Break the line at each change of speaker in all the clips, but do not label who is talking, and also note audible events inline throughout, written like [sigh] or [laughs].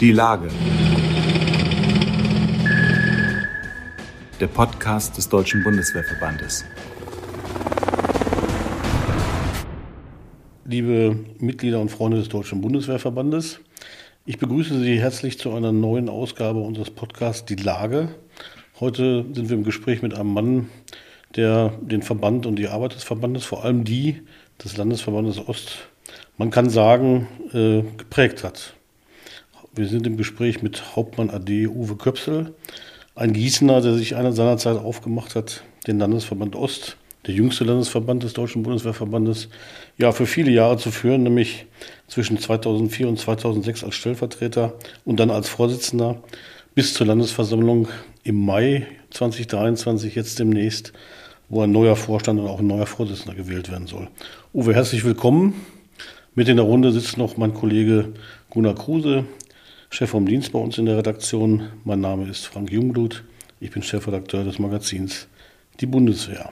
Die Lage. Der Podcast des Deutschen Bundeswehrverbandes.
Liebe Mitglieder und Freunde des Deutschen Bundeswehrverbandes, ich begrüße Sie herzlich zu einer neuen Ausgabe unseres Podcasts Die Lage. Heute sind wir im Gespräch mit einem Mann, der den Verband und die Arbeit des Verbandes, vor allem die des Landesverbandes Ost, man kann sagen, äh, geprägt hat. Wir sind im Gespräch mit Hauptmann AD Uwe Köpsel, ein Gießener, der sich einer seiner Zeit aufgemacht hat, den Landesverband Ost, der jüngste Landesverband des Deutschen Bundeswehrverbandes, ja, für viele Jahre zu führen, nämlich zwischen 2004 und 2006 als Stellvertreter und dann als Vorsitzender bis zur Landesversammlung im Mai 2023, jetzt demnächst, wo ein neuer Vorstand und auch ein neuer Vorsitzender gewählt werden soll. Uwe, herzlich willkommen. Mit in der Runde sitzt noch mein Kollege Gunnar Kruse, Chef vom Dienst bei uns in der Redaktion. Mein Name ist Frank Jungblut. Ich bin Chefredakteur des Magazins Die Bundeswehr.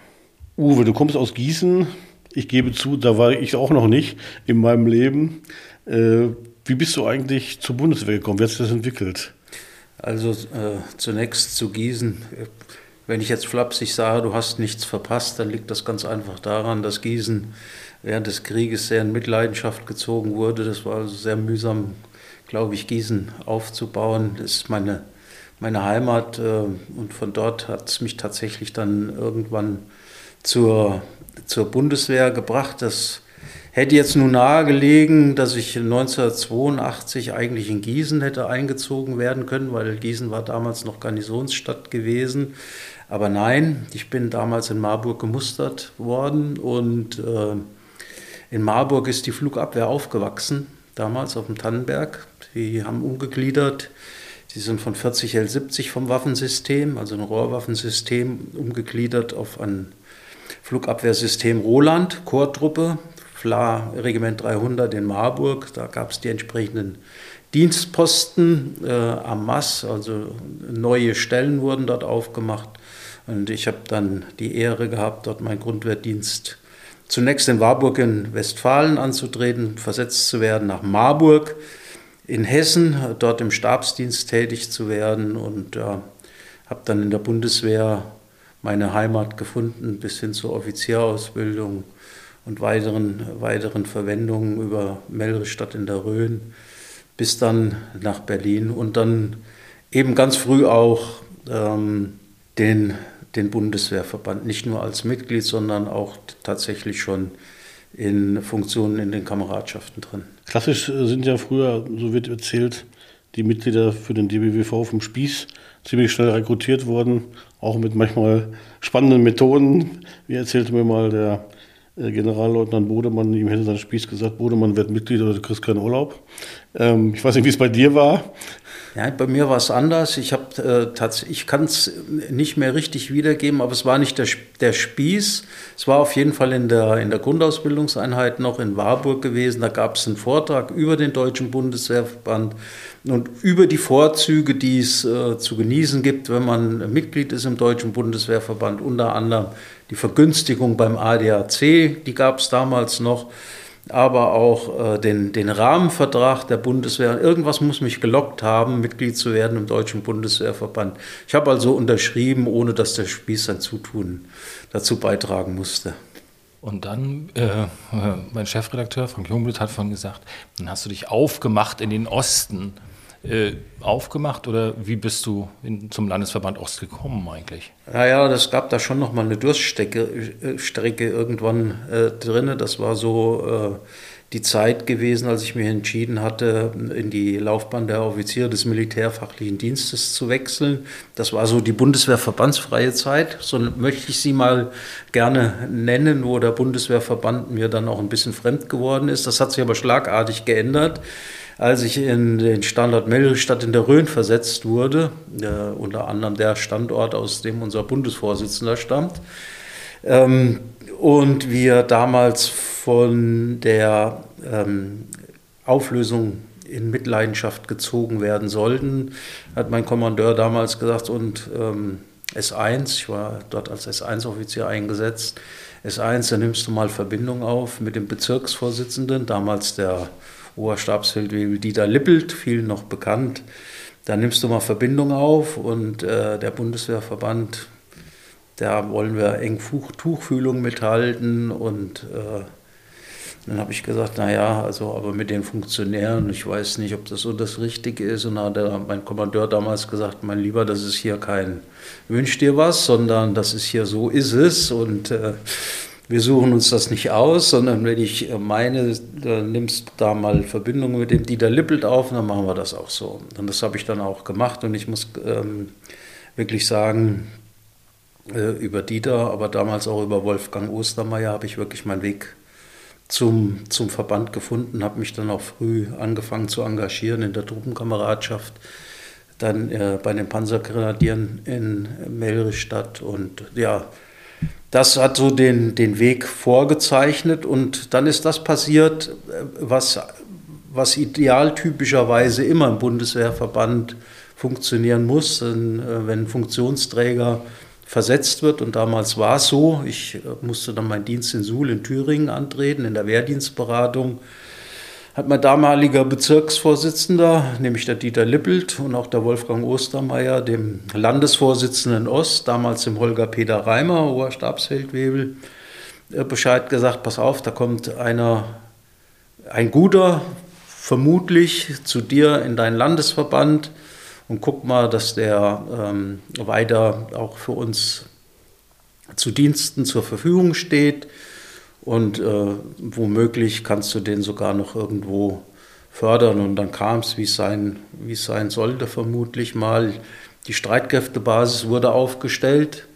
Uwe, du kommst aus Gießen. Ich gebe zu, da war ich auch noch nicht in meinem Leben. Äh, wie bist du eigentlich zur Bundeswehr gekommen? Wie hat sich das entwickelt?
Also äh, zunächst zu Gießen. Wenn ich jetzt flapsig sage, du hast nichts verpasst, dann liegt das ganz einfach daran, dass Gießen während des Krieges sehr in Mitleidenschaft gezogen wurde. Das war also sehr mühsam glaube ich, Gießen aufzubauen. Das ist meine, meine Heimat äh, und von dort hat es mich tatsächlich dann irgendwann zur, zur Bundeswehr gebracht. Das hätte jetzt nun nahegelegen, dass ich 1982 eigentlich in Gießen hätte eingezogen werden können, weil Gießen war damals noch Garnisonsstadt gewesen. Aber nein, ich bin damals in Marburg gemustert worden und äh, in Marburg ist die Flugabwehr aufgewachsen, damals auf dem Tannenberg. Die haben umgegliedert. Die sind von 40 L70 vom Waffensystem, also ein Rohrwaffensystem, umgegliedert auf ein Flugabwehrsystem Roland, Chortruppe, FLA Regiment 300 in Marburg. Da gab es die entsprechenden Dienstposten äh, am Mass, also neue Stellen wurden dort aufgemacht. Und ich habe dann die Ehre gehabt, dort meinen Grundwehrdienst zunächst in Warburg in Westfalen anzutreten, versetzt zu werden nach Marburg in Hessen, dort im Stabsdienst tätig zu werden und äh, habe dann in der Bundeswehr meine Heimat gefunden bis hin zur Offizierausbildung und weiteren, weiteren Verwendungen über Melristadt in der Rhön bis dann nach Berlin und dann eben ganz früh auch ähm, den, den Bundeswehrverband, nicht nur als Mitglied, sondern auch tatsächlich schon in Funktionen in den Kameradschaften drin.
Klassisch äh, sind ja früher, so wird erzählt, die Mitglieder für den DBWV vom Spieß ziemlich schnell rekrutiert worden, auch mit manchmal spannenden Methoden. Wie erzählte mir mal der äh, Generalleutnant Bodemann, ihm hätte sein Spieß gesagt, Bodemann wird Mitglied oder du kriegst keinen Urlaub. Ähm, ich weiß nicht, wie es bei dir war.
Ja, bei mir war es anders. Ich, äh, ich kann es nicht mehr richtig wiedergeben, aber es war nicht der, der Spieß. Es war auf jeden Fall in der, in der Grundausbildungseinheit noch in Warburg gewesen. Da gab es einen Vortrag über den Deutschen Bundeswehrverband und über die Vorzüge, die es äh, zu genießen gibt, wenn man Mitglied ist im Deutschen Bundeswehrverband. Unter anderem die Vergünstigung beim ADAC, die gab es damals noch aber auch äh, den, den Rahmenvertrag der Bundeswehr. Irgendwas muss mich gelockt haben, Mitglied zu werden im Deutschen Bundeswehrverband. Ich habe also unterschrieben, ohne dass der Spieß sein Zutun dazu beitragen musste.
Und dann, äh, äh mein Chefredakteur Frank Jungblut hat von gesagt, dann hast du dich aufgemacht in den Osten äh, aufgemacht oder wie bist du in, zum Landesverband Ost gekommen eigentlich?
Naja, das gab da schon noch mal eine Durststrecke äh, Strecke irgendwann äh, drin. Das war so äh, die Zeit gewesen, als ich mich entschieden hatte, in die Laufbahn der Offiziere des Militärfachlichen Dienstes zu wechseln. Das war so die Bundeswehrverbandsfreie Zeit, so möchte ich sie mal gerne nennen, wo der Bundeswehrverband mir dann auch ein bisschen fremd geworden ist. Das hat sich aber schlagartig geändert als ich in den Standort Melristadt in der Rhön versetzt wurde, äh, unter anderem der Standort, aus dem unser Bundesvorsitzender stammt, ähm, und wir damals von der ähm, Auflösung in Mitleidenschaft gezogen werden sollten, hat mein Kommandeur damals gesagt, und ähm, S1, ich war dort als S1-Offizier eingesetzt, S1, da nimmst du mal Verbindung auf mit dem Bezirksvorsitzenden, damals der Oberstabsfeldwebel Dieter Lippelt, vielen noch bekannt. Da nimmst du mal Verbindung auf und äh, der Bundeswehrverband, da wollen wir eng Tuchfühlung mithalten und äh, dann habe ich gesagt, naja, also aber mit den Funktionären, ich weiß nicht, ob das so das Richtige ist. Und dann hat mein Kommandeur damals gesagt, mein Lieber, das ist hier kein Wünsch dir was, sondern das ist hier so ist es. Und äh, wir suchen uns das nicht aus, sondern wenn ich meine, dann nimmst du da mal Verbindung mit dem Dieter Lippelt auf, dann machen wir das auch so. Und das habe ich dann auch gemacht und ich muss ähm, wirklich sagen, äh, über Dieter, aber damals auch über Wolfgang Ostermeier habe ich wirklich meinen Weg zum, zum Verband gefunden, habe mich dann auch früh angefangen zu engagieren in der Truppenkameradschaft, dann äh, bei den Panzergrenadieren in Melrichstadt und ja, das hat so den, den Weg vorgezeichnet und dann ist das passiert, äh, was, was idealtypischerweise immer im Bundeswehrverband funktionieren muss, wenn ein Funktionsträger versetzt wird. Und damals war es so, ich äh, musste dann meinen Dienst in Suhl in Thüringen antreten, in der Wehrdienstberatung. Hat mein damaliger Bezirksvorsitzender, nämlich der Dieter Lippelt und auch der Wolfgang Ostermeier, dem Landesvorsitzenden Ost, damals dem Holger Peter Reimer, hoher Stabsfeldwebel, äh, Bescheid gesagt, pass auf, da kommt einer, ein guter, vermutlich zu dir in deinen Landesverband, und guck mal, dass der ähm, weiter auch für uns zu Diensten zur Verfügung steht und äh, womöglich kannst du den sogar noch irgendwo fördern. Und dann kam es, wie sein, es sein sollte, vermutlich mal. Die Streitkräftebasis wurde aufgestellt.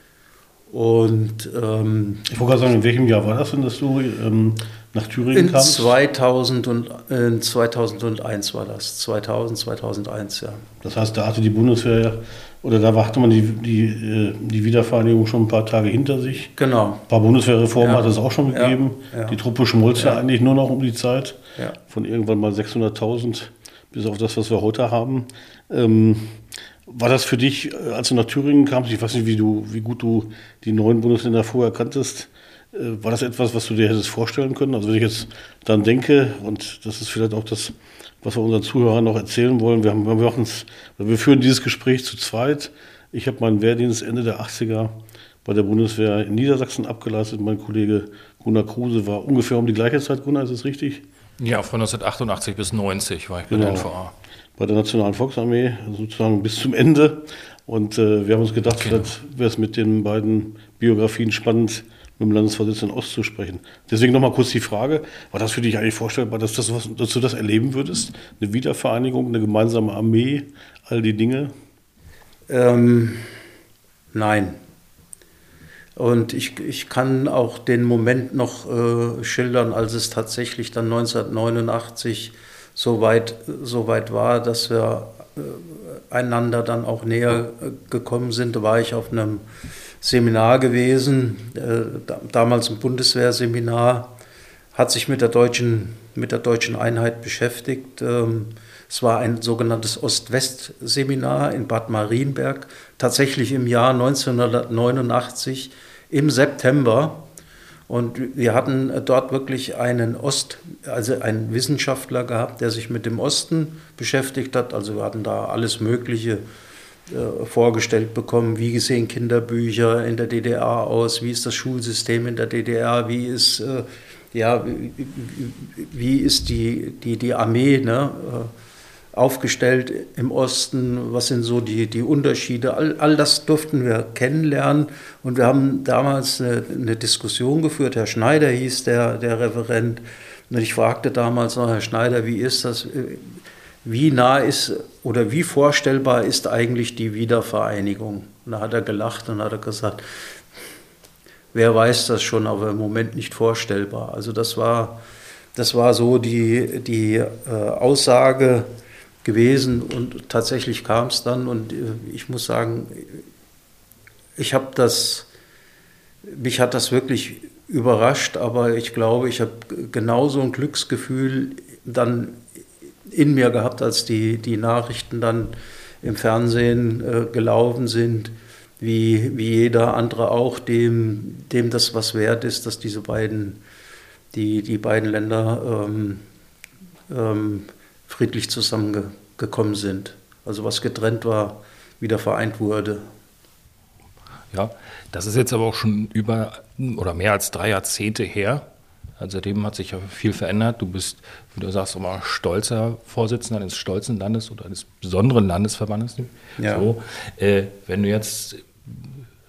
Und ähm,
ich wollte gerade sagen, in welchem Jahr war das denn, dass du ähm, nach Thüringen
in kamst? 2000 und, in 2001 war das. 2000, 2001, ja.
Das heißt, da hatte die Bundeswehr, oder da hatte man die, die, äh, die Wiedervereinigung schon ein paar Tage hinter sich.
Genau.
Ein paar Bundeswehrreformen ja. hat es auch schon gegeben. Ja. Ja. Die Truppe schmolz ja. eigentlich nur noch um die Zeit. Von irgendwann mal 600.000 bis auf das, was wir heute haben. Ähm, war das für dich, äh, als du nach Thüringen kamst, ich weiß nicht, wie, du, wie gut du die neuen Bundesländer vorher kanntest, äh, war das etwas, was du dir hättest vorstellen können? Also wenn ich jetzt dann denke, und das ist vielleicht auch das, was wir unseren Zuhörern noch erzählen wollen, wir, haben, wir, uns, wir führen dieses Gespräch zu zweit. Ich habe meinen Wehrdienst Ende der 80er bei der Bundeswehr in Niedersachsen abgeleistet. Mein Kollege Gunnar Kruse war ungefähr um die gleiche Zeit. Gunnar, ist das richtig?
Ja, von 1988 bis 90 war ich bei genau. der NVA
bei der Nationalen Volksarmee, sozusagen bis zum Ende. Und äh, wir haben uns gedacht, okay. vielleicht wäre es mit den beiden Biografien spannend, mit dem Landesvorsitzenden Ost zu sprechen. Deswegen nochmal kurz die Frage, war das für dich eigentlich vorstellbar, dass, das, dass du das erleben würdest? Eine Wiedervereinigung, eine gemeinsame Armee, all die Dinge?
Ähm, nein. Und ich, ich kann auch den Moment noch äh, schildern, als es tatsächlich dann 1989 so weit, so weit war, dass wir einander dann auch näher äh, gekommen sind. Da war ich auf einem Seminar gewesen, äh, damals ein Bundeswehrseminar, hat sich mit der deutschen, mit der deutschen Einheit beschäftigt. Ähm, es war ein sogenanntes Ost-West-Seminar in Bad Marienberg, tatsächlich im Jahr 1989 im September. Und wir hatten dort wirklich einen Ost, also einen Wissenschaftler gehabt, der sich mit dem Osten beschäftigt hat. Also wir hatten da alles Mögliche äh, vorgestellt bekommen. Wie sehen Kinderbücher in der DDR aus? Wie ist das Schulsystem in der DDR? Wie ist, äh, ja, wie, wie, ist die, die, die Armee? Ne? Äh, aufgestellt im Osten, was sind so die, die Unterschiede, all, all das durften wir kennenlernen. Und wir haben damals eine, eine, Diskussion geführt, Herr Schneider hieß der, der Referent. Und ich fragte damals noch, Herr Schneider, wie ist das, wie nah ist oder wie vorstellbar ist eigentlich die Wiedervereinigung? Und da hat er gelacht und hat er gesagt, wer weiß das schon, aber im Moment nicht vorstellbar. Also das war, das war so die, die äh, Aussage, gewesen und tatsächlich kam es dann und äh, ich muss sagen, ich habe das, mich hat das wirklich überrascht, aber ich glaube, ich habe genauso ein Glücksgefühl dann in mir gehabt, als die, die Nachrichten dann im Fernsehen äh, gelaufen sind, wie, wie jeder andere auch, dem, dem das was wert ist, dass diese beiden, die, die beiden Länder ähm, ähm, friedlich zusammengekommen sind. Also was getrennt war, wieder vereint wurde.
Ja, das ist jetzt aber auch schon über oder mehr als drei Jahrzehnte her. Also seitdem hat sich ja viel verändert. Du bist, wie du sagst, immer stolzer Vorsitzender eines stolzen Landes oder eines besonderen Landesverbandes. Ja. So, äh, wenn du jetzt,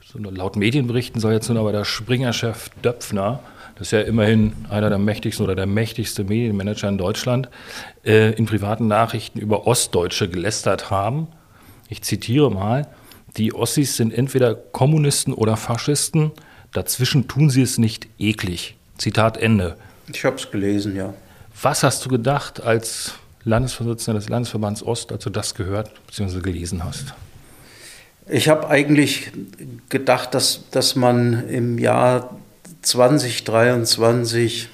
so laut Medienberichten soll jetzt nun aber der Springer-Chef Döpfner, das ist ja immerhin einer der mächtigsten oder der mächtigste Medienmanager in Deutschland, äh, in privaten Nachrichten über Ostdeutsche gelästert haben. Ich zitiere mal, die Ossis sind entweder Kommunisten oder Faschisten, dazwischen tun sie es nicht eklig. Zitat Ende.
Ich habe es gelesen, ja.
Was hast du gedacht als Landesvorsitzender des Landesverbands Ost, als du das gehört bzw. gelesen hast?
Ich habe eigentlich gedacht, dass, dass man im Jahr 2023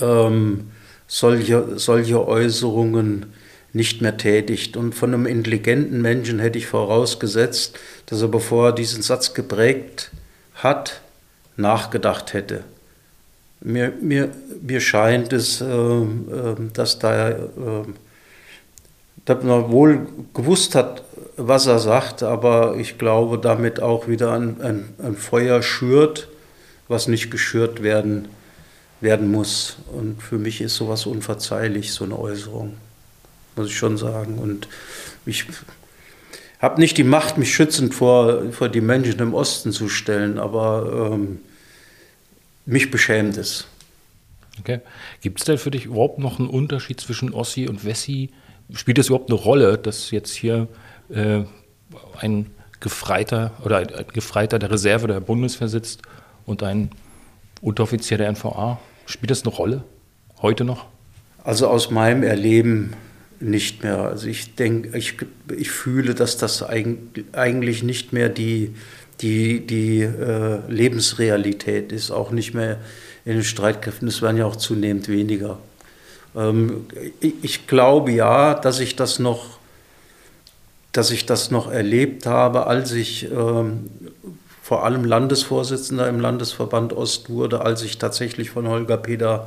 ähm, solche, solche Äußerungen nicht mehr tätigt. Und von einem intelligenten Menschen hätte ich vorausgesetzt, dass er, bevor er diesen Satz geprägt hat, nachgedacht hätte. Mir, mir, mir scheint es, äh, äh, dass da äh, dass man wohl gewusst hat, was er sagt, aber ich glaube, damit auch wieder ein, ein, ein Feuer schürt, was nicht geschürt werden, werden muss. Und für mich ist sowas unverzeihlich, so eine Äußerung, muss ich schon sagen. Und ich habe nicht die Macht, mich schützend vor, vor die Menschen im Osten zu stellen, aber ähm, mich beschämt es.
Okay. Gibt es denn für dich überhaupt noch einen Unterschied zwischen Ossi und Wessi? Spielt das überhaupt eine Rolle, dass jetzt hier äh, ein Gefreiter oder ein, ein Gefreiter der Reserve der Bundeswehr sitzt und ein Unteroffizier der NVA? Spielt das eine Rolle heute noch?
Also aus meinem Erleben nicht mehr. Also ich denke, ich, ich fühle, dass das eigentlich nicht mehr die die, die äh, Lebensrealität ist auch nicht mehr in den Streitkräften. Es werden ja auch zunehmend weniger. Ähm, ich, ich, glaube ja, dass ich das noch, dass ich das noch erlebt habe, als ich ähm, vor allem Landesvorsitzender im Landesverband Ost wurde, als ich tatsächlich von Holger Peter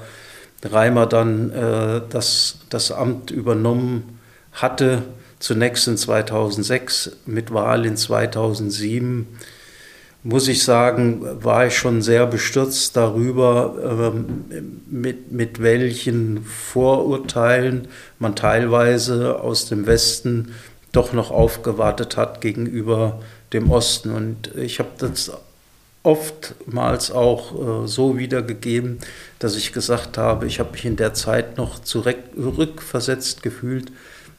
Reimer dann äh, das, das Amt übernommen hatte, zunächst in 2006, mit Wahl in 2007 muss ich sagen, war ich schon sehr bestürzt darüber, ähm, mit, mit welchen Vorurteilen man teilweise aus dem Westen doch noch aufgewartet hat gegenüber dem Osten. Und ich habe das oftmals auch äh, so wiedergegeben, dass ich gesagt habe, ich habe mich in der Zeit noch zurückversetzt gefühlt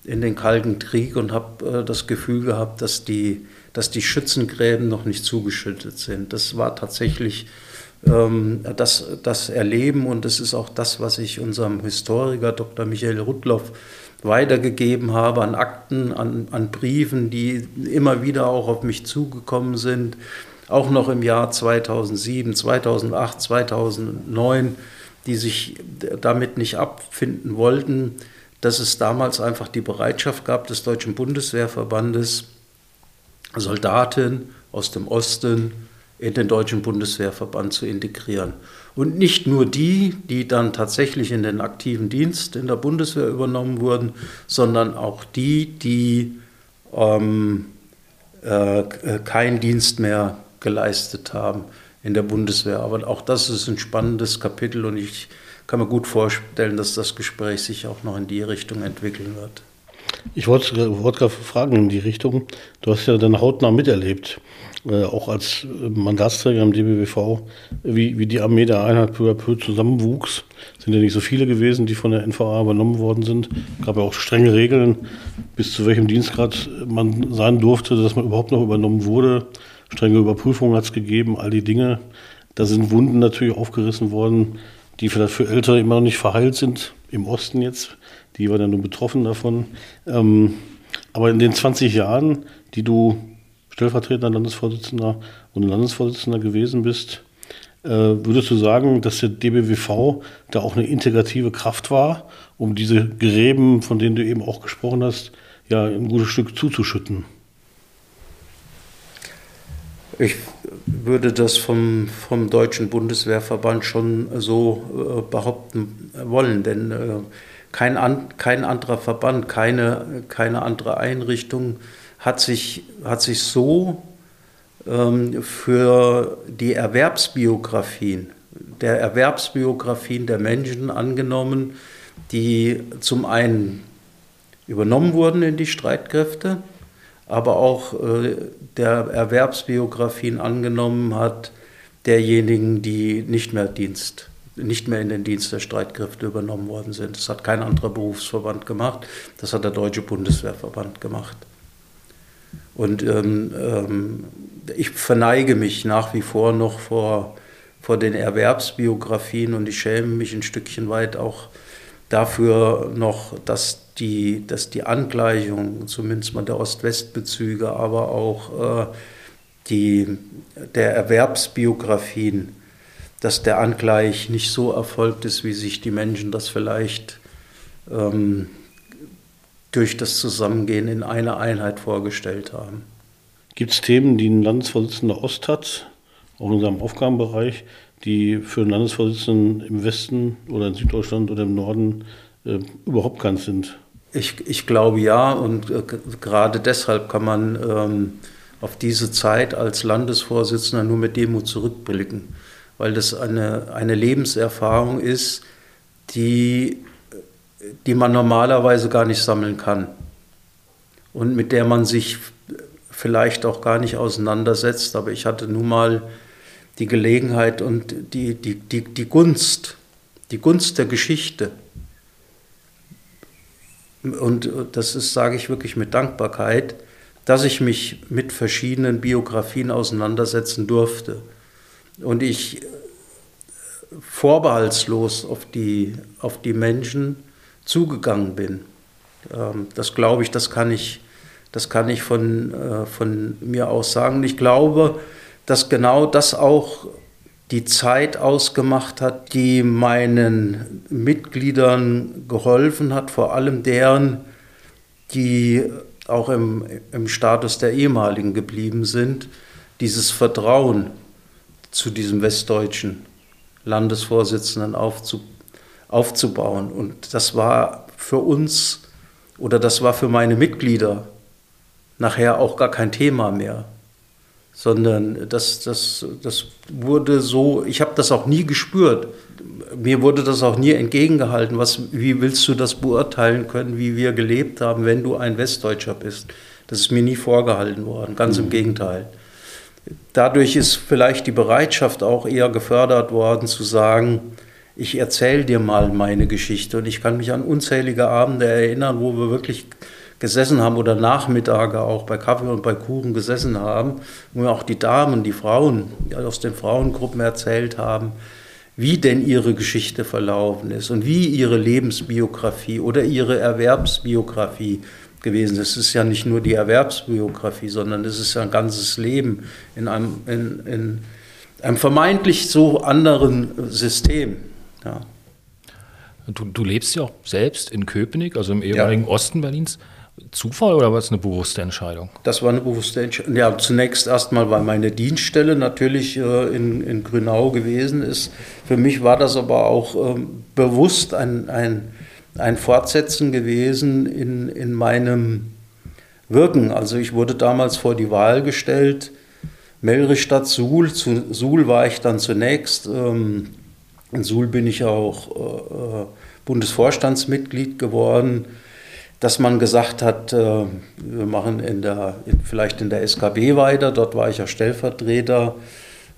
in den Kalten Krieg und habe äh, das Gefühl gehabt, dass die dass die Schützengräben noch nicht zugeschüttet sind. Das war tatsächlich ähm, das, das Erleben und das ist auch das, was ich unserem Historiker Dr. Michael Rudloff weitergegeben habe an Akten, an, an Briefen, die immer wieder auch auf mich zugekommen sind, auch noch im Jahr 2007, 2008, 2009, die sich damit nicht abfinden wollten, dass es damals einfach die Bereitschaft gab des Deutschen Bundeswehrverbandes, Soldaten aus dem Osten in den Deutschen Bundeswehrverband zu integrieren. Und nicht nur die, die dann tatsächlich in den aktiven Dienst in der Bundeswehr übernommen wurden, sondern auch die, die ähm, äh, keinen Dienst mehr geleistet haben in der Bundeswehr. Aber auch das ist ein spannendes Kapitel und ich kann mir gut vorstellen, dass das Gespräch sich auch noch in die Richtung entwickeln wird.
Ich wollte, wollte gerade fragen in die Richtung. Du hast ja dann hautnah miterlebt, äh, auch als Mandatsträger im DBWV, wie, wie die Armee der Einheit peu à peu zusammenwuchs. Sind ja nicht so viele gewesen, die von der NVA übernommen worden sind. Es gab ja auch strenge Regeln, bis zu welchem Dienstgrad man sein durfte, dass man überhaupt noch übernommen wurde. Strenge Überprüfungen hat es gegeben, all die Dinge. Da sind Wunden natürlich aufgerissen worden, die vielleicht für Ältere immer noch nicht verheilt sind, im Osten jetzt die war dann nur betroffen davon. Ähm, aber in den 20 Jahren, die du stellvertretender Landesvorsitzender und Landesvorsitzender gewesen bist, äh, würdest du sagen, dass der DBWV da auch eine integrative Kraft war, um diese Gräben, von denen du eben auch gesprochen hast, ja ein gutes Stück zuzuschütten?
Ich würde das vom, vom Deutschen Bundeswehrverband schon so äh, behaupten wollen, denn äh, kein, an, kein anderer Verband, keine, keine andere Einrichtung hat sich, hat sich so ähm, für die Erwerbsbiografien, der Erwerbsbiografien der Menschen angenommen, die zum einen übernommen wurden in die Streitkräfte, aber auch äh, der Erwerbsbiografien angenommen hat derjenigen, die nicht mehr Dienst nicht mehr in den Dienst der Streitkräfte übernommen worden sind. Das hat kein anderer Berufsverband gemacht, das hat der Deutsche Bundeswehrverband gemacht. Und ähm, ähm, ich verneige mich nach wie vor noch vor, vor den Erwerbsbiografien und ich schäme mich ein Stückchen weit auch dafür noch, dass die, dass die Angleichung, zumindest mal der Ost-West-Bezüge, aber auch äh, die, der Erwerbsbiografien dass der Angleich nicht so erfolgt ist, wie sich die Menschen das vielleicht ähm, durch das Zusammengehen in einer Einheit vorgestellt haben.
Gibt es Themen, die ein Landesvorsitzender Ost hat, auch in seinem Aufgabenbereich, die für einen Landesvorsitzenden im Westen oder in Süddeutschland oder im Norden äh, überhaupt keins sind?
Ich, ich glaube ja und äh, gerade deshalb kann man ähm, auf diese Zeit als Landesvorsitzender nur mit Demut zurückblicken weil das eine, eine Lebenserfahrung ist, die, die man normalerweise gar nicht sammeln kann und mit der man sich vielleicht auch gar nicht auseinandersetzt. Aber ich hatte nun mal die Gelegenheit und die, die, die, die Gunst, die Gunst der Geschichte. Und das ist, sage ich wirklich mit Dankbarkeit, dass ich mich mit verschiedenen Biografien auseinandersetzen durfte und ich vorbehaltslos auf die, auf die Menschen zugegangen bin. Ähm, das glaube ich, das kann ich, das kann ich von, äh, von mir aus sagen. Ich glaube, dass genau das auch die Zeit ausgemacht hat, die meinen Mitgliedern geholfen hat, vor allem deren, die auch im, im Status der ehemaligen geblieben sind, dieses Vertrauen zu diesem westdeutschen Landesvorsitzenden aufzu, aufzubauen. Und das war für uns oder das war für meine Mitglieder nachher auch gar kein Thema mehr, sondern das, das, das wurde so, ich habe das auch nie gespürt. Mir wurde das auch nie entgegengehalten. Was, wie willst du das beurteilen können, wie wir gelebt haben, wenn du ein Westdeutscher bist? Das ist mir nie vorgehalten worden, ganz mhm. im Gegenteil. Dadurch ist vielleicht die Bereitschaft auch eher gefördert worden zu sagen, ich erzähle dir mal meine Geschichte. Und ich kann mich an unzählige Abende erinnern, wo wir wirklich gesessen haben oder Nachmittage auch bei Kaffee und bei Kuchen gesessen haben, wo mir auch die Damen, die Frauen aus den Frauengruppen erzählt haben, wie denn ihre Geschichte verlaufen ist und wie ihre Lebensbiografie oder ihre Erwerbsbiografie gewesen. Es ist ja nicht nur die Erwerbsbiografie, sondern es ist ja ein ganzes Leben in einem, in, in einem vermeintlich so anderen System. Ja.
Du, du, lebst ja auch selbst in Köpenick, also im ehemaligen ja. Osten Berlins. Zufall oder war es eine bewusste Entscheidung?
Das war eine bewusste Entscheidung. Ja, zunächst erstmal, weil meine Dienststelle natürlich äh, in, in Grünau gewesen ist. Für mich war das aber auch ähm, bewusst ein, ein ein Fortsetzen gewesen in, in meinem Wirken. Also ich wurde damals vor die Wahl gestellt, Melristadt, Suhl. Zu Suhl war ich dann zunächst. Ähm, in Suhl bin ich auch äh, äh, Bundesvorstandsmitglied geworden, dass man gesagt hat, äh, wir machen in der, vielleicht in der SKB weiter, dort war ich ja Stellvertreter,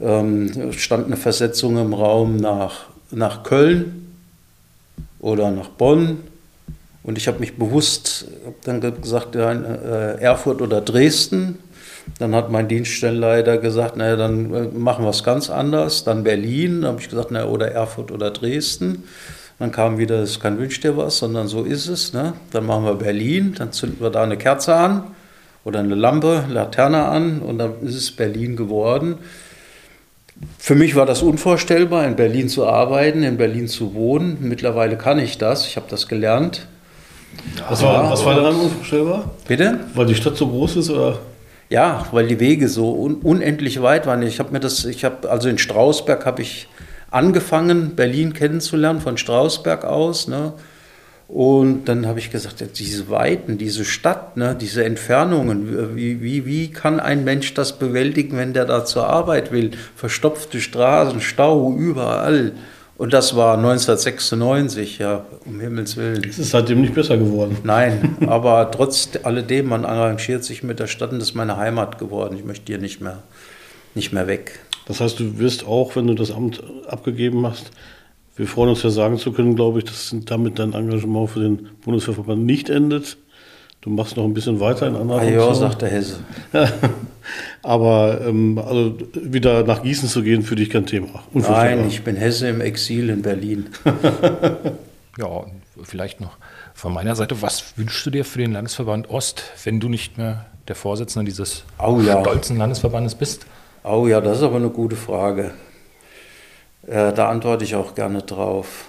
ähm, stand eine Versetzung im Raum nach, nach Köln oder nach Bonn. Und ich habe mich bewusst dann gesagt, ja, äh, Erfurt oder Dresden. Dann hat mein Dienststellenleiter gesagt, naja, dann äh, machen wir es ganz anders. Dann Berlin. Dann habe ich gesagt, naja, oder Erfurt oder Dresden. Dann kam wieder, es kann wünsch dir was, sondern so ist es. Ne? Dann machen wir Berlin, dann zünden wir da eine Kerze an oder eine Lampe, Laterne an und dann ist es Berlin geworden. Für mich war das unvorstellbar, in Berlin zu arbeiten, in Berlin zu wohnen. Mittlerweile kann ich das, ich habe das gelernt.
Was war, was war daran unvorstellbar?
Bitte?
Weil die Stadt so groß ist oder?
Ja, weil die Wege so un unendlich weit waren. Ich habe mir das, ich habe also in Strausberg habe ich angefangen, Berlin kennenzulernen von Strausberg aus. Ne? Und dann habe ich gesagt, diese Weiten, diese Stadt, ne, diese Entfernungen, wie, wie, wie kann ein Mensch das bewältigen, wenn der da zur Arbeit will? Verstopfte Straßen, Stau überall. Und das war 1996, ja, um Himmels Willen.
Es ist seitdem nicht besser geworden.
Nein, [laughs] aber trotz alledem, man arrangiert sich mit der Stadt und das ist meine Heimat geworden. Ich möchte hier nicht mehr, nicht mehr weg.
Das heißt, du wirst auch, wenn du das Amt abgegeben hast, wir freuen uns ja sagen zu können, glaube ich, dass damit dein Engagement für den Bundeswehrverband nicht endet. Du machst noch ein bisschen weiter in anderen
Ah ja, sagt der Hesse. [laughs]
Aber ähm, also wieder nach Gießen zu gehen, für dich kein Thema.
Nein, ich bin Hesse im Exil in Berlin. [laughs]
ja, vielleicht noch von meiner Seite, was wünschst du dir für den Landesverband Ost, wenn du nicht mehr der Vorsitzende dieses oh, ja. stolzen Landesverbandes bist?
Oh ja, das ist aber eine gute Frage. Äh, da antworte ich auch gerne drauf.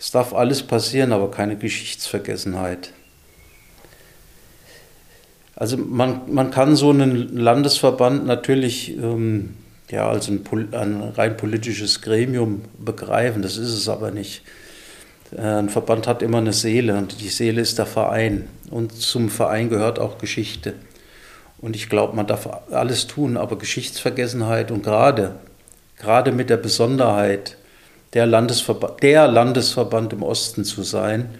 Es darf alles passieren, aber keine Geschichtsvergessenheit. Also man, man kann so einen Landesverband natürlich ähm, ja, als ein, ein, rein politisches Gremium begreifen, das ist es aber nicht. Äh, ein Verband hat immer eine Seele und die Seele ist der Verein und zum Verein gehört auch Geschichte. Und ich glaube, man darf alles tun, aber Geschichtsvergessenheit und gerade gerade mit der Besonderheit, der, Landesverband, der Landesverband im Osten zu sein,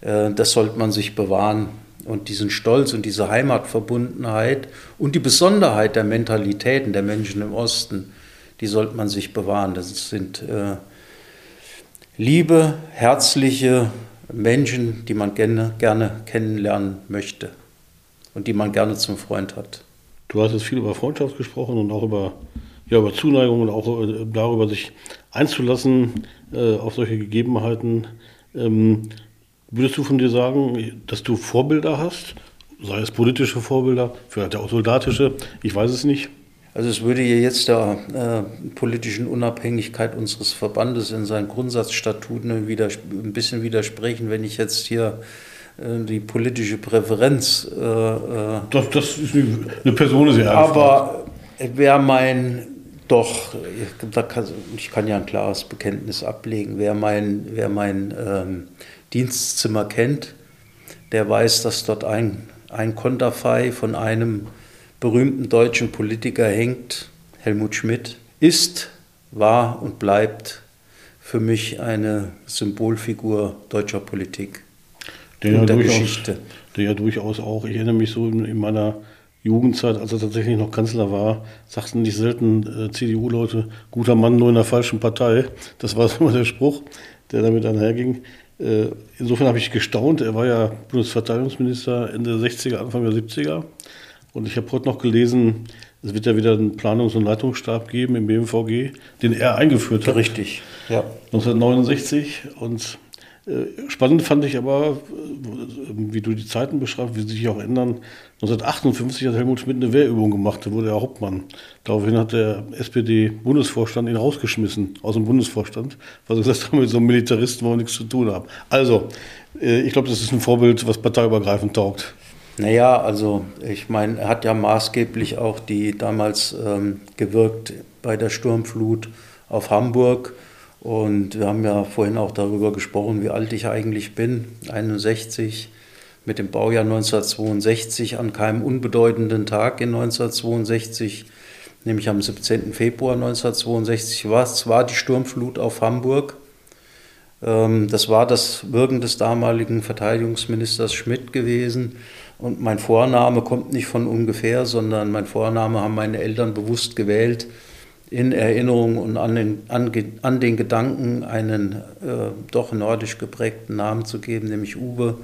äh, das sollte man sich bewahren. Und diesen Stolz und diese Heimatverbundenheit und die Besonderheit der Mentalitäten der Menschen im Osten, die sollte man sich bewahren. Das sind äh, liebe, herzliche Menschen, die man gerne, gerne kennenlernen möchte und die man gerne zum Freund hat.
Du hast jetzt viel über Freundschaft gesprochen und auch über ja, über Zuneigung und auch äh, darüber sich einzulassen äh, auf solche Gegebenheiten. Ähm, würdest du von dir sagen, dass du Vorbilder hast, sei es politische Vorbilder, vielleicht auch soldatische, ich weiß es nicht?
Also es würde hier jetzt der äh, politischen Unabhängigkeit unseres Verbandes in seinen Grundsatzstatuten wieder, ein bisschen widersprechen, wenn ich jetzt hier äh, die politische Präferenz. Äh,
äh das, das, ist eine Person, ist ja
Aber wer mein doch, ich kann ja ein klares Bekenntnis ablegen. Wer mein, wer mein ähm, Dienstzimmer kennt, der weiß, dass dort ein, ein Konterfei von einem berühmten deutschen Politiker hängt, Helmut Schmidt, ist, war und bleibt für mich eine Symbolfigur deutscher Politik
der und der Geschichte. Der ja durchaus auch, ich erinnere mich so in, in meiner Jugendzeit, als er tatsächlich noch Kanzler war, sagten nicht selten äh, CDU-Leute, guter Mann nur in der falschen Partei. Das war immer [laughs] der Spruch, der damit einherging. Äh, insofern habe ich gestaunt. Er war ja Bundesverteidigungsminister Ende der 60er, Anfang der 70er. Und ich habe heute noch gelesen, es wird ja wieder einen Planungs- und Leitungsstab geben im BMVG, den er eingeführt hat.
Richtig, ja.
1969. Und spannend fand ich aber, äh, wie du die Zeiten beschreibst, wie sie sich auch ändern. 1958 hat Helmut Schmidt eine Wehrübung gemacht, da wurde er Hauptmann. Daraufhin hat der SPD-Bundesvorstand ihn rausgeschmissen aus dem Bundesvorstand, weil sie gesagt haben, mit so einem Militaristen wollen wir nichts zu tun haben. Also, äh, ich glaube, das ist ein Vorbild, was parteiübergreifend taugt.
Naja, also ich meine, er hat ja maßgeblich auch die damals ähm, gewirkt bei der Sturmflut auf Hamburg und wir haben ja vorhin auch darüber gesprochen, wie alt ich eigentlich bin. 61 mit dem Baujahr 1962 an keinem unbedeutenden Tag in 1962, nämlich am 17. Februar 1962, war es war die Sturmflut auf Hamburg. Ähm, das war das Wirken des damaligen Verteidigungsministers Schmidt gewesen. Und mein Vorname kommt nicht von ungefähr, sondern mein Vorname haben meine Eltern bewusst gewählt in Erinnerung und an den, an, an den Gedanken, einen äh, doch nordisch geprägten Namen zu geben, nämlich Uwe,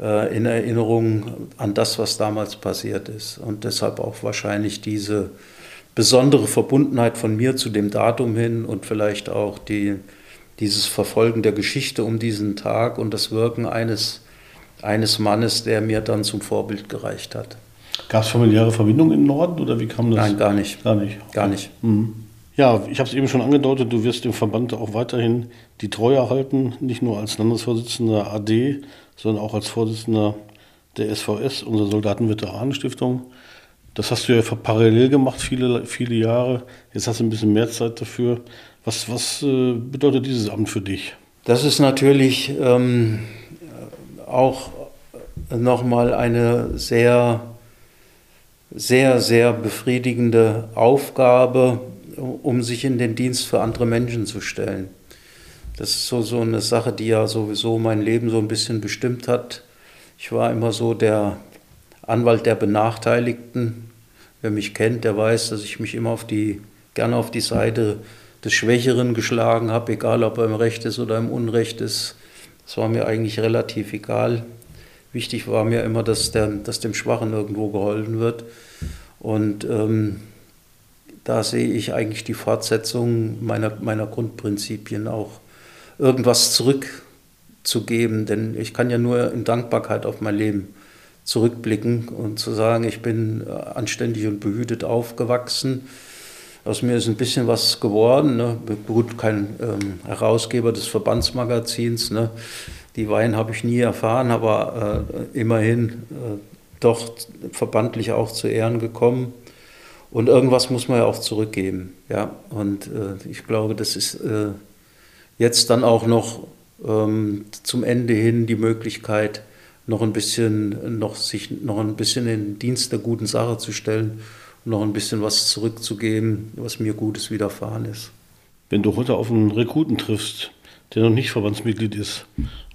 äh, in Erinnerung an das, was damals passiert ist. Und deshalb auch wahrscheinlich diese besondere Verbundenheit von mir zu dem Datum hin und vielleicht auch die, dieses Verfolgen der Geschichte um diesen Tag und das Wirken eines, eines Mannes, der mir dann zum Vorbild gereicht hat.
Gab es familiäre Verbindungen im Norden oder wie kam das?
Nein, gar nicht.
Gar nicht.
Gar nicht.
Mhm. Ja, ich habe es eben schon angedeutet, du wirst dem Verband auch weiterhin die Treue erhalten, nicht nur als Landesvorsitzender AD, sondern auch als Vorsitzender der SVS, unserer Soldatenveteranenstiftung. Das hast du ja parallel gemacht, viele, viele Jahre. Jetzt hast du ein bisschen mehr Zeit dafür. Was, was äh, bedeutet dieses Amt für dich?
Das ist natürlich ähm, auch nochmal eine sehr, sehr, sehr befriedigende Aufgabe, um sich in den Dienst für andere Menschen zu stellen. Das ist so, so eine Sache, die ja sowieso mein Leben so ein bisschen bestimmt hat. Ich war immer so der Anwalt der Benachteiligten. Wer mich kennt, der weiß, dass ich mich immer auf die, gerne auf die Seite des Schwächeren geschlagen habe, egal ob er im Recht ist oder im Unrecht ist. Das war mir eigentlich relativ egal. Wichtig war mir immer, dass, der, dass dem Schwachen irgendwo geholfen wird. Und ähm, da sehe ich eigentlich die Fortsetzung meiner, meiner Grundprinzipien auch irgendwas zurückzugeben, denn ich kann ja nur in Dankbarkeit auf mein Leben zurückblicken und zu sagen, ich bin äh, anständig und behütet aufgewachsen. Aus mir ist ein bisschen was geworden. Ne? Gut, kein ähm, Herausgeber des Verbandsmagazins. Ne? Die Wein habe ich nie erfahren, aber äh, immerhin äh, doch verbandlich auch zu Ehren gekommen. Und irgendwas muss man ja auch zurückgeben. Ja? Und äh, ich glaube, das ist äh, jetzt dann auch noch ähm, zum Ende hin die Möglichkeit, noch ein bisschen, noch sich noch ein bisschen in den Dienst der guten Sache zu stellen und noch ein bisschen was zurückzugeben, was mir Gutes widerfahren ist.
Wenn du heute auf einen Rekruten triffst, der noch nicht Verbandsmitglied ist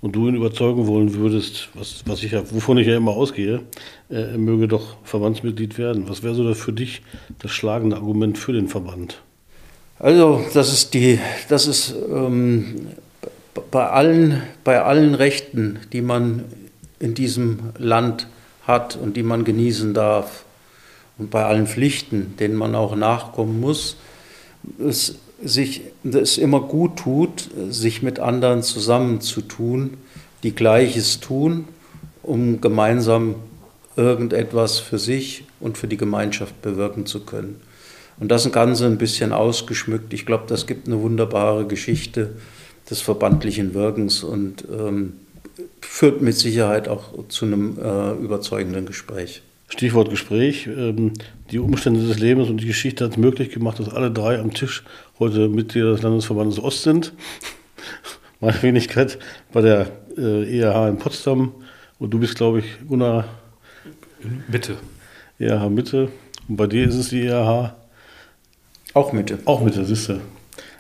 und du ihn überzeugen wollen würdest, was, was ich ja, wovon ich ja immer ausgehe, er möge doch Verbandsmitglied werden. Was wäre so da für dich das schlagende Argument für den Verband?
Also, das ist die, das ist ähm, bei allen, bei allen Rechten, die man in diesem Land hat und die man genießen darf und bei allen Pflichten, denen man auch nachkommen muss, es sich es immer gut tut, sich mit anderen zusammenzutun, die Gleiches tun, um gemeinsam irgendetwas für sich und für die Gemeinschaft bewirken zu können. Und das Ganze ein bisschen ausgeschmückt. Ich glaube, das gibt eine wunderbare Geschichte des verbandlichen Wirkens und ähm, führt mit Sicherheit auch zu einem äh, überzeugenden Gespräch.
Stichwort Gespräch. Ähm, die Umstände des Lebens und die Geschichte hat es möglich gemacht, dass alle drei am Tisch heute Mitglieder des Landesverbandes Ost sind. [laughs] Meine Wenigkeit bei der äh, ERH in Potsdam und du bist, glaube ich, Gunnar.
Mitte.
ERH Mitte. Und bei dir ist es die ERH
auch Mitte.
Auch Mitte, siehst du.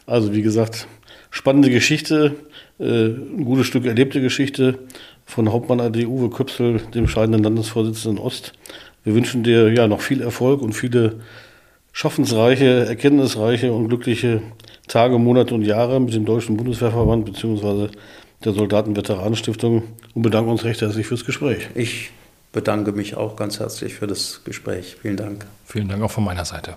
Also wie gesagt, spannende Geschichte, äh, ein gutes Stück erlebte Geschichte von Hauptmann AD Uwe Köpsel, dem scheidenden Landesvorsitzenden Ost. Wir wünschen dir ja noch viel Erfolg und viele schaffensreiche, erkenntnisreiche und glückliche Tage, Monate und Jahre mit dem Deutschen Bundeswehrverband bzw. der Soldatenveteranenstiftung und bedanken uns recht herzlich fürs Gespräch.
Ich bedanke mich auch ganz herzlich für das Gespräch. Vielen Dank.
Vielen Dank auch von meiner Seite.